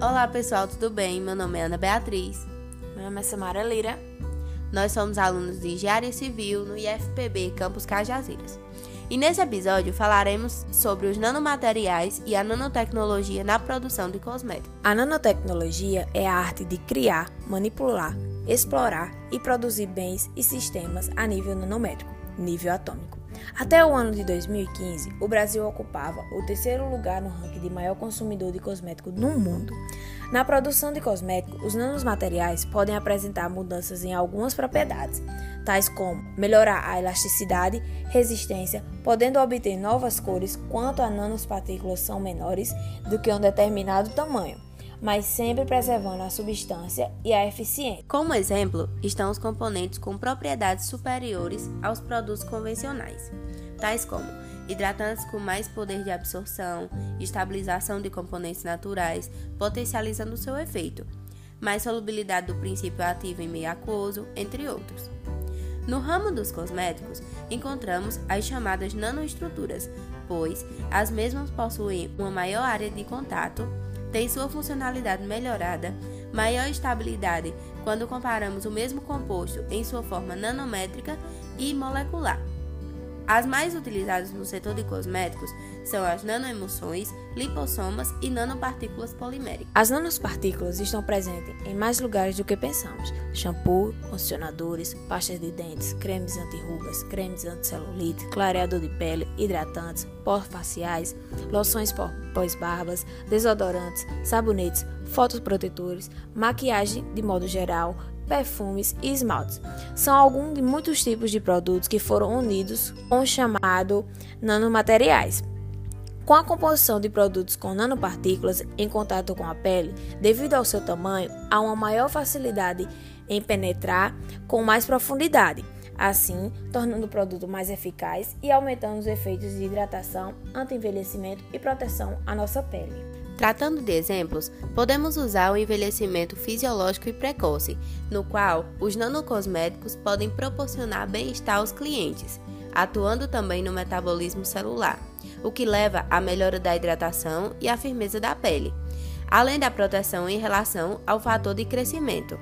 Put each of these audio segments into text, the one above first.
Olá pessoal, tudo bem? Meu nome é Ana Beatriz. Meu nome é Samara Lira. Nós somos alunos de Engenharia Civil no IFPB Campus Cajazeiras. E nesse episódio falaremos sobre os nanomateriais e a nanotecnologia na produção de cosméticos. A nanotecnologia é a arte de criar, manipular, explorar e produzir bens e sistemas a nível nanométrico, nível atômico. Até o ano de 2015, o Brasil ocupava o terceiro lugar no ranking de maior consumidor de cosmético no mundo. Na produção de cosméticos, os nanomateriais podem apresentar mudanças em algumas propriedades, tais como melhorar a elasticidade, resistência, podendo obter novas cores quanto as nanopartículas são menores do que um determinado tamanho mas sempre preservando a substância e a eficiência. Como exemplo, estão os componentes com propriedades superiores aos produtos convencionais, tais como hidratantes com mais poder de absorção, estabilização de componentes naturais, potencializando seu efeito, mais solubilidade do princípio ativo em meio aquoso, entre outros. No ramo dos cosméticos, encontramos as chamadas nanoestruturas, pois as mesmas possuem uma maior área de contato tem sua funcionalidade melhorada, maior estabilidade quando comparamos o mesmo composto em sua forma nanométrica e molecular. As mais utilizadas no setor de cosméticos são as nanoemulsões, lipossomas e nanopartículas poliméricas. As nanopartículas estão presentes em mais lugares do que pensamos: shampoo, condicionadores, pastas de dentes, cremes anti-rugas, cremes anti-celulite, clareador de pele, hidratantes, pós faciais, loções pós-barbas, desodorantes, sabonetes, fotoprotetores, maquiagem de modo geral, perfumes e esmaltes. São alguns de muitos tipos de produtos que foram unidos com o chamado nanomateriais. Com a composição de produtos com nanopartículas em contato com a pele, devido ao seu tamanho, há uma maior facilidade em penetrar com mais profundidade, assim tornando o produto mais eficaz e aumentando os efeitos de hidratação, anti-envelhecimento e proteção à nossa pele. Tratando de exemplos, podemos usar o envelhecimento fisiológico e precoce, no qual os nanocosméticos podem proporcionar bem-estar aos clientes, atuando também no metabolismo celular, o que leva à melhora da hidratação e à firmeza da pele, além da proteção em relação ao fator de crescimento,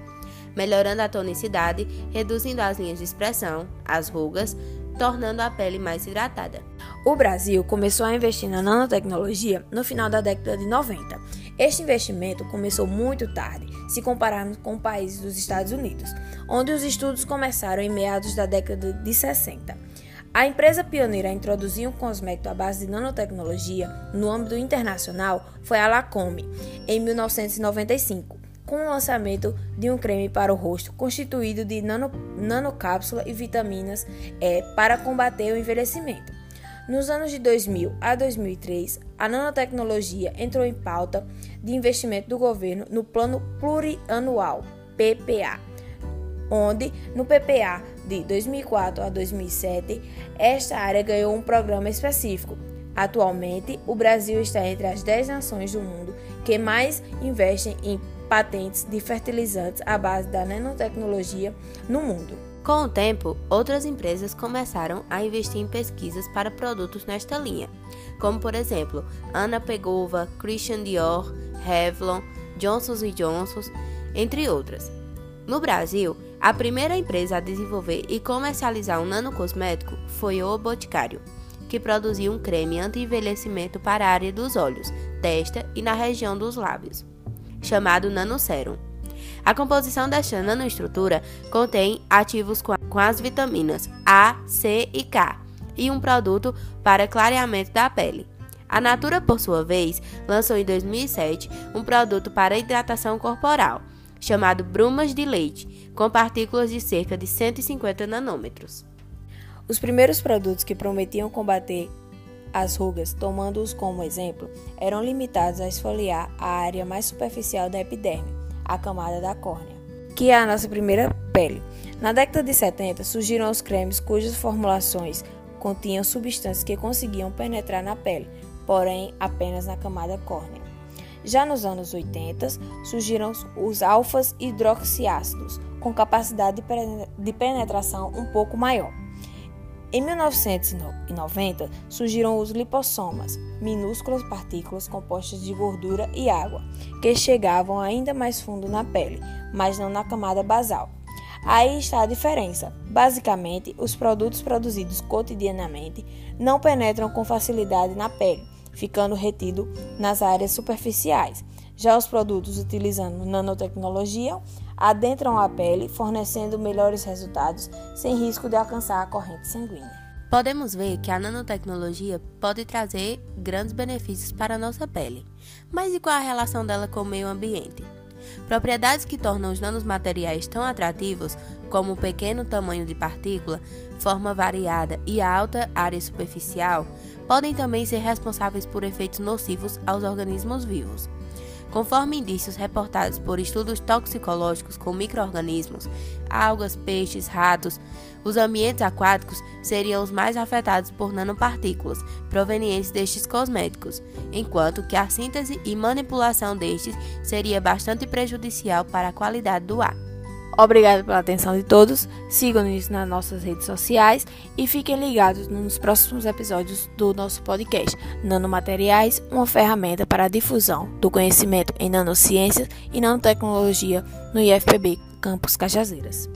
melhorando a tonicidade, reduzindo as linhas de expressão, as rugas, tornando a pele mais hidratada. O Brasil começou a investir na nanotecnologia no final da década de 90. Este investimento começou muito tarde, se compararmos com países dos Estados Unidos, onde os estudos começaram em meados da década de 60. A empresa pioneira a introduzir um cosmético à base de nanotecnologia no âmbito internacional foi a Lacome, em 1995 com o lançamento de um creme para o rosto constituído de nano, nanocápsula e vitaminas para combater o envelhecimento. Nos anos de 2000 a 2003, a nanotecnologia entrou em pauta de investimento do governo no Plano Plurianual PPA, onde no PPA de 2004 a 2007 esta área ganhou um programa específico. Atualmente, o Brasil está entre as 10 nações do mundo que mais investem em patentes de fertilizantes à base da nanotecnologia no mundo. Com o tempo, outras empresas começaram a investir em pesquisas para produtos nesta linha, como por exemplo Ana Pegova, Christian Dior, Revlon, Johnson Johnson, entre outras. No Brasil, a primeira empresa a desenvolver e comercializar um nanocosmético foi o Boticário, que produziu um creme anti-envelhecimento para a área dos olhos, testa e na região dos lábios chamado nanosérum. A composição desta nanoestrutura contém ativos com as vitaminas A, C e K e um produto para clareamento da pele. A Natura, por sua vez, lançou em 2007 um produto para hidratação corporal, chamado Brumas de Leite, com partículas de cerca de 150 nanômetros. Os primeiros produtos que prometiam combater as rugas, tomando-os como exemplo, eram limitados a esfoliar a área mais superficial da epiderme, a camada da córnea, que é a nossa primeira pele. Na década de 70 surgiram os cremes cujas formulações continham substâncias que conseguiam penetrar na pele, porém apenas na camada córnea. Já nos anos 80 surgiram os alfas hidroxiácidos, com capacidade de penetração um pouco maior. Em 1990, surgiram os lipossomas, minúsculas partículas compostas de gordura e água, que chegavam ainda mais fundo na pele, mas não na camada basal. Aí está a diferença. Basicamente, os produtos produzidos cotidianamente não penetram com facilidade na pele, ficando retido nas áreas superficiais. Já os produtos utilizando nanotecnologia adentram a pele, fornecendo melhores resultados sem risco de alcançar a corrente sanguínea. Podemos ver que a nanotecnologia pode trazer grandes benefícios para a nossa pele. Mas e qual a relação dela com o meio ambiente? Propriedades que tornam os nanomateriais tão atrativos, como o pequeno tamanho de partícula, forma variada e alta área superficial, podem também ser responsáveis por efeitos nocivos aos organismos vivos. Conforme indícios reportados por estudos toxicológicos com microorganismos, algas, peixes, ratos, os ambientes aquáticos seriam os mais afetados por nanopartículas provenientes destes cosméticos, enquanto que a síntese e manipulação destes seria bastante prejudicial para a qualidade do ar. Obrigado pela atenção de todos. Sigam-nos nas nossas redes sociais e fiquem ligados nos próximos episódios do nosso podcast Nanomateriais, uma ferramenta para a difusão do conhecimento em nanociências e nanotecnologia no IFPB Campus Cajazeiras.